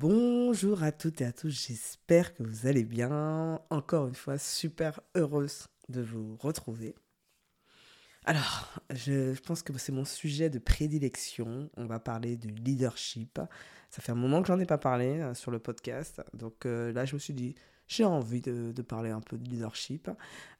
Bonjour à toutes et à tous, j'espère que vous allez bien. Encore une fois, super heureuse de vous retrouver. Alors, je pense que c'est mon sujet de prédilection. On va parler du leadership. Ça fait un moment que j'en ai pas parlé euh, sur le podcast. Donc euh, là, je me suis dit, j'ai envie de, parler un peu de leadership.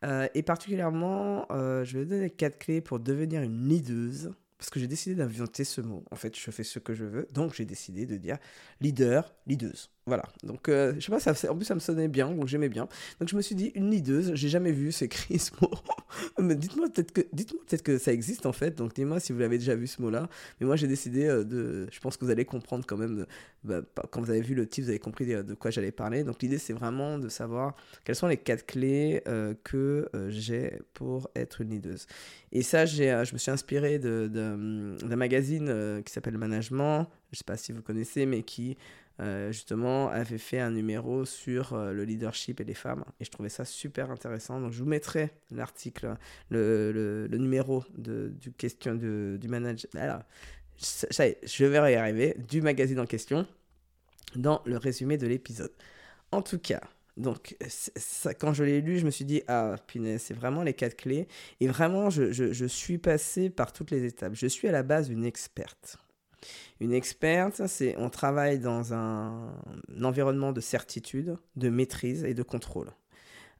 Euh, et particulièrement, je vais donner quatre clés pour devenir une leaduse parce que j'ai décidé d'inventer ce mot. En fait, je fais ce que je veux, donc j'ai décidé de dire leader, leaduse. Voilà. Donc, euh, je sais pas, en plus, ça me sonnait bien, donc j'aimais bien. Donc, je me suis dit, une leaduse, j'ai jamais vu c'est écrit ce mot. Mais dites-moi peut-être que, dites-moi peut-être que ça existe en fait. Donc, dites-moi si vous l'avez déjà vu ce mot-là. Mais moi, j'ai décidé euh, de. Je pense que vous allez comprendre quand même. Bah, quand vous avez vu le titre, vous avez compris de quoi j'allais parler. Donc, l'idée, c'est vraiment de savoir quelles sont les quatre clés euh, que j'ai pour être une leaduse. Et ça, j'ai, je me suis inspiré de, d'un magazine qui s'appelle Management. Je sais pas si vous connaissez, mais qui euh, justement, avait fait un numéro sur euh, le leadership et les femmes. Et je trouvais ça super intéressant. Donc, je vous mettrai l'article, le, numéro du question du manager. Alors, est, je vais y arriver, du magazine en question, dans le résumé de l'épisode. En tout cas, donc, quand je l'ai lu, je me suis dit, ah, punaise, c'est vraiment les quatre clés. Et vraiment, je, je, je suis passé par toutes les étapes. Je suis à la base une experte. Une experte, c'est on travaille dans un, environnement de certitude, de maîtrise et de contrôle.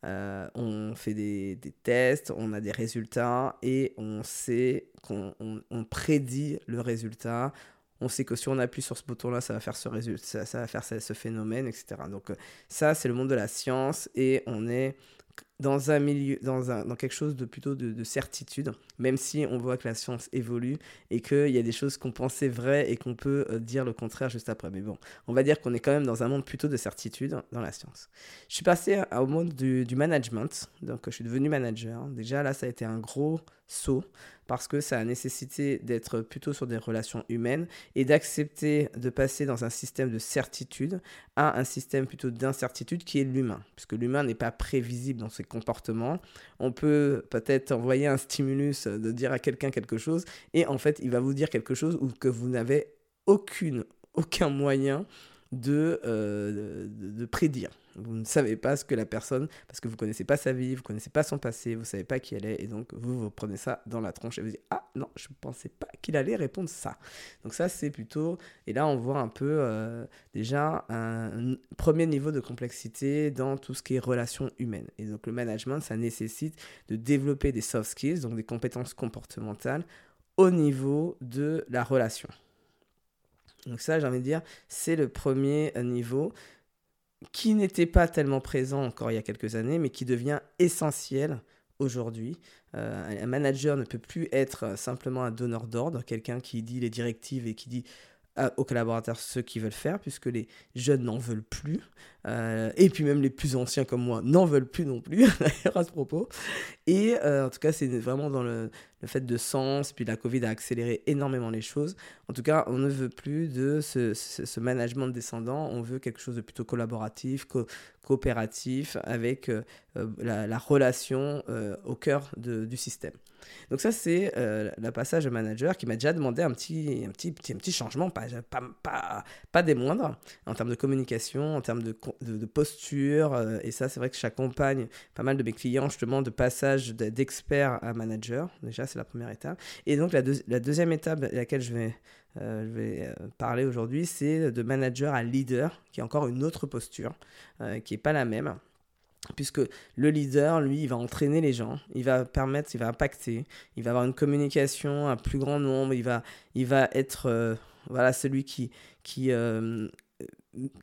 Euh, on fait des, tests, on a des résultats et on sait qu'on on, prédit le résultat. On sait que si on appuie sur ce bouton-là, ça va faire ce résultat, ça, va faire ce phénomène, etc. Donc euh, ça, c'est le monde de la science et on est dans un milieu, dans, un, dans quelque chose de plutôt de, certitude, même si on voit que la science évolue et qu'il y a des choses qu'on pensait vraies et qu'on peut euh, dire le contraire juste après. Mais bon, on va dire qu'on est quand même dans un monde plutôt de certitude dans la science. Je suis passé au monde du, management, donc je suis devenu manager. Déjà là, ça a été un gros saut parce que ça a nécessité d'être plutôt sur des relations humaines et d'accepter de passer dans un système de certitude à un système plutôt d'incertitude qui est l'humain, puisque l'humain n'est pas prévisible dans ses comportements. On peut peut-être envoyer un stimulus de dire à quelqu'un quelque chose et en fait il va vous dire quelque chose ou que vous n'avez aucun moyen de, euh, de prédire. Vous ne savez pas ce que la personne, parce que vous ne connaissez pas sa vie, vous connaissez pas son passé, vous ne savez pas qui elle est, et donc vous, vous prenez ça dans la tronche et vous dites Ah non, je ne pensais pas qu'il allait répondre ça. Donc ça, c'est plutôt. Et là, on voit un peu euh, déjà un, premier niveau de complexité dans tout ce qui est relations humaines. Et donc le management, ça nécessite de développer des soft skills, donc des compétences comportementales, au niveau de la relation. Donc ça, j'ai envie de dire, c'est le premier niveau qui n'était pas tellement présent encore il y a quelques années, mais qui devient essentiel aujourd'hui. Euh, un manager ne peut plus être simplement un donneur d'ordre, quelqu'un qui dit les directives et qui dit aux collaborateurs ce qu'ils veulent faire, puisque les jeunes n'en veulent plus. Euh, et puis même les plus anciens comme moi n'en veulent plus non plus, à ce propos. Et euh, en tout cas, c'est vraiment dans le, fait de sens. Puis la Covid a accéléré énormément les choses. En tout cas, on ne veut plus de ce, ce, management descendant. On veut quelque chose de plutôt collaboratif, coopératif, avec euh, la, la, relation au cœur du système. Donc ça, c'est le passage manager qui m'a déjà demandé un petit, un petit, un petit changement, pas, pas des moindres, en termes de communication, en termes de de, posture. Euh, et ça, c'est vrai que j'accompagne pas mal de mes clients justement de passage d'expert à manager. Déjà, c'est la première étape. Et donc, la, deuxième étape à laquelle je vais, euh, je vais euh, parler aujourd'hui, c'est de manager à leader, qui est encore une autre posture, qui n'est pas la même puisque le leader, lui, il va entraîner les gens, il va permettre, il va impacter, il va avoir une communication à plus grand nombre, il va, il va être voilà, celui qui, qui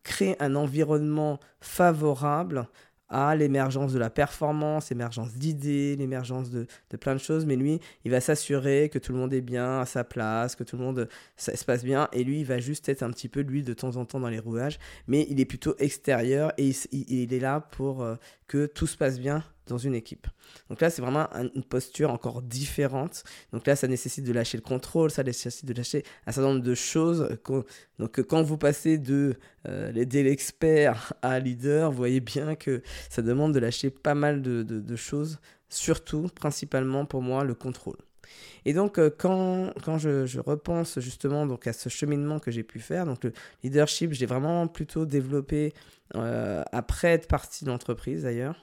créer un environnement favorable à l'émergence de la performance, l'émergence d'idées, l'émergence de, de, plein de choses, mais lui, il va s'assurer que tout le monde est bien à sa place, que tout le monde ça, se passe bien, et lui, il va juste être un petit peu, lui, de temps en temps dans les rouages, mais il est plutôt extérieur, et il, est là pour euh, que tout se passe bien dans une équipe. Donc là, c'est vraiment une posture encore différente. Donc là, ça nécessite de lâcher le contrôle, ça nécessite de lâcher un certain nombre de choses. Donc quand vous passez de euh, l'expert à leader, vous voyez bien que ça demande de lâcher pas mal de choses, surtout, principalement pour moi, le contrôle. Et donc, euh, quand, quand je, repense justement donc, à ce cheminement que j'ai pu faire, donc le leadership, j'ai vraiment plutôt développé euh, après être parti d'entreprise d'ailleurs.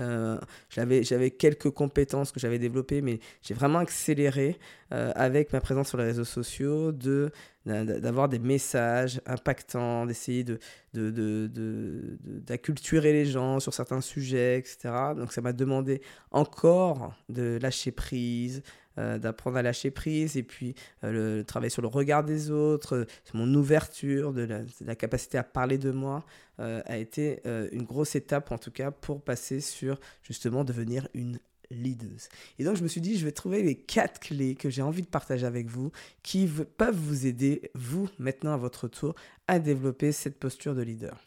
Euh, j'avais quelques compétences que j'avais développées, mais j'ai vraiment accéléré euh, avec ma présence sur les réseaux sociaux de d'avoir des messages impactants, d'essayer de, d'acculturer les gens sur certains sujets, etc. Donc ça m'a demandé encore de lâcher prise, euh, d'apprendre à lâcher prise et puis euh, le, travail sur le regard des autres, euh, mon ouverture, de la, capacité à parler de moi a été une grosse étape en tout cas pour passer sur justement devenir une leaduse. Et donc je me suis dit, je vais trouver les quatre clés que j'ai envie de partager avec vous qui peuvent vous aider, vous, maintenant à votre tour, à développer cette posture de leader.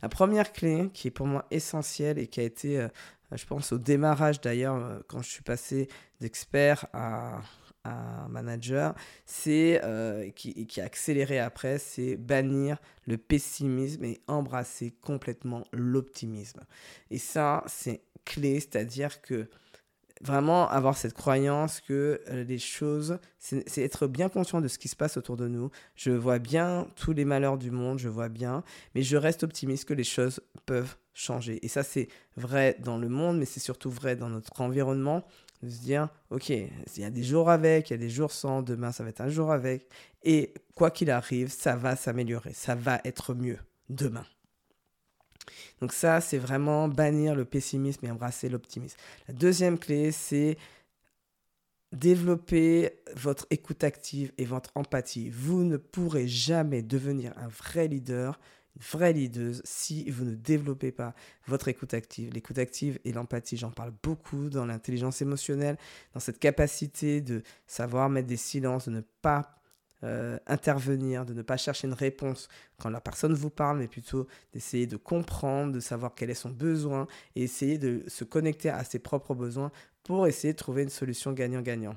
La première clé qui est pour moi essentielle et qui a été je pense au démarrage d'ailleurs, euh, quand je suis passé d'expert à, manager, c'est euh, qui, qui, a accéléré après, c'est bannir le pessimisme et embrasser complètement l'optimisme. Et ça, c'est clé, c'est-à-dire que vraiment avoir cette croyance que euh, les choses, c'est être bien conscient de ce qui se passe autour de nous. Je vois bien tous les malheurs du monde, je vois bien, mais je reste optimiste que les choses peuvent changer. Et ça, c'est vrai dans le monde, mais c'est surtout vrai dans notre environnement. De se dire, ok, il y a des jours avec, il y a des jours sans, demain ça va être un jour avec. Et quoi qu'il arrive, ça va s'améliorer, ça va être mieux demain. Donc ça, c'est vraiment bannir le pessimisme et embrasser l'optimisme. La deuxième clé, c'est développer votre écoute active et votre empathie. Vous ne pourrez jamais devenir un vrai leader vraie leaduse si vous ne développez pas votre écoute active. L'écoute active et l'empathie, j'en parle beaucoup dans l'intelligence émotionnelle, dans cette capacité de savoir mettre des silences, de ne pas euh, intervenir, de ne pas chercher une réponse quand la personne vous parle, mais plutôt d'essayer de comprendre, de savoir quel est son besoin et essayer de se connecter à ses propres besoins pour essayer de trouver une solution gagnant-gagnant.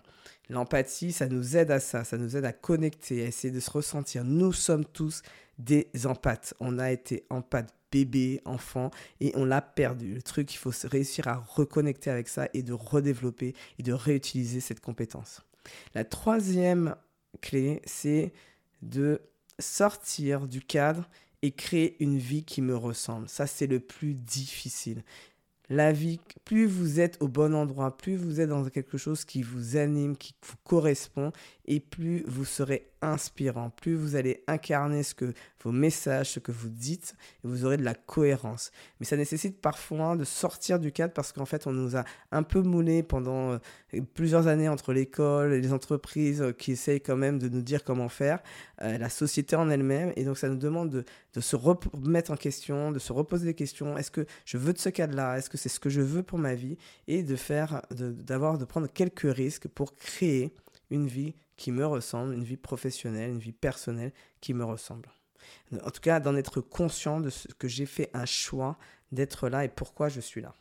L'empathie, ça nous aide à ça, ça nous aide à connecter, à essayer de se ressentir. Nous sommes tous des empathes. On a été empathe bébé, enfant, et on l'a perdu. Le truc, il faut réussir à reconnecter avec ça et de redévelopper et de réutiliser cette compétence. La troisième clé, c'est de sortir du cadre et créer une vie qui me ressemble. Ça, c'est le plus difficile la vie, plus vous êtes au bon endroit, plus vous êtes dans quelque chose qui vous anime, qui vous correspond, et plus vous serez inspirant, plus vous allez incarner ce que vos messages, ce que vous dites, et vous aurez de la cohérence. Mais ça nécessite parfois de sortir du cadre parce qu'en fait, on nous a un peu moulé pendant euh, plusieurs années entre l'école et les entreprises euh, qui essayent quand même de nous dire comment faire, euh, la société en elle-même, et donc ça nous demande de, se remettre en question, de se reposer des questions. Est-ce que je veux de ce cadre-là? Est-ce que c'est ce que je veux pour ma vie? Et de faire, d'avoir, de prendre quelques risques pour créer une vie qui me ressemble, une vie professionnelle, une vie personnelle qui me ressemble. En tout cas, d'en être conscient de ce que j'ai fait un choix d'être là et pourquoi je suis là.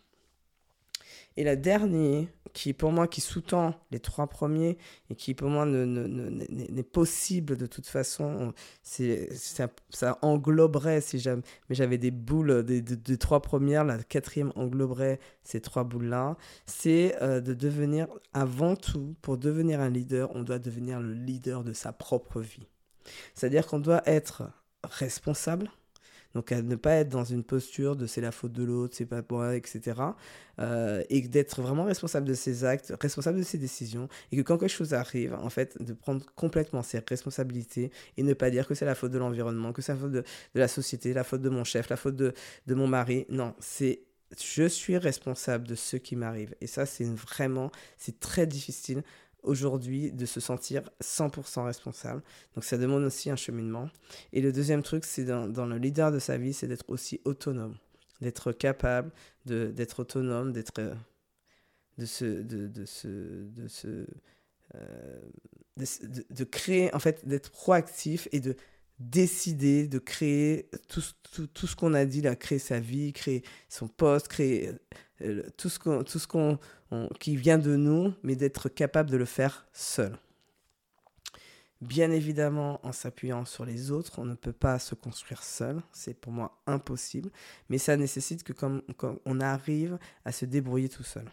Et la dernière, qui pour moi, qui sous-tend les trois premiers et qui pour moi n'est possible de toute façon, c'est ça, ça, engloberait, si j'avais des boules des, des, trois premières, la quatrième engloberait ces trois boules-là, c'est euh, de devenir, avant tout, pour devenir un leader, on doit devenir le leader de sa propre vie. C'est-à-dire qu'on doit être responsable, donc à ne pas être dans une posture de c'est la faute de l'autre, c'est pas moi, etc. Euh, et d'être vraiment responsable de ses actes, responsable de ses décisions, et que quand quelque chose arrive, en fait, de prendre complètement ses responsabilités et ne pas dire que c'est la faute de l'environnement, que c'est la faute de, la société, la faute de mon chef, la faute de, de mon mari. Non, c'est je suis responsable de ce qui m'arrive. Et ça, c'est vraiment, c'est très difficile aujourd'hui de se sentir 100% responsable. Donc ça demande aussi un cheminement. Et le deuxième truc, c'est dans, le leader de sa vie, c'est d'être aussi autonome, d'être capable d'être autonome, d'être de se de, de, de, se, euh, de, créer, en fait, d'être proactif et de décider de créer tout, tout, tout ce qu'on a dit là, créer sa vie, créer son poste, créer euh, tout ce qu'on, tout ce qu'on, qui vient de nous, mais d'être capable de le faire seul. Bien évidemment, en s'appuyant sur les autres, on ne peut pas se construire seul, c'est pour moi impossible, mais ça nécessite que comme, on arrive à se débrouiller tout seul.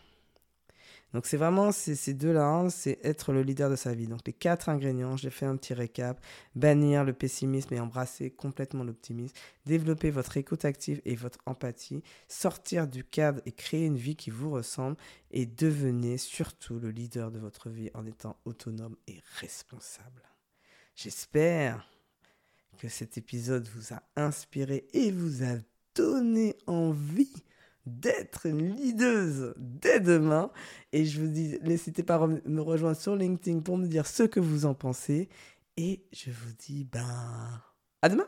Donc c'est vraiment ces, deux-là, hein, c'est être le leader de sa vie. Donc les quatre ingrédients, j'ai fait un petit récap. Bannir le pessimisme et embrasser complètement l'optimisme. Développer votre écoute active et votre empathie. Sortir du cadre et créer une vie qui vous ressemble. Et devenez surtout le leader de votre vie en étant autonome et responsable. J'espère que cet épisode vous a inspiré et vous a donné envie d'être une leaduse dès demain. Et je vous dis, n'hésitez pas à me rejoindre sur LinkedIn pour me dire ce que vous en pensez. Et je vous dis, ben, à demain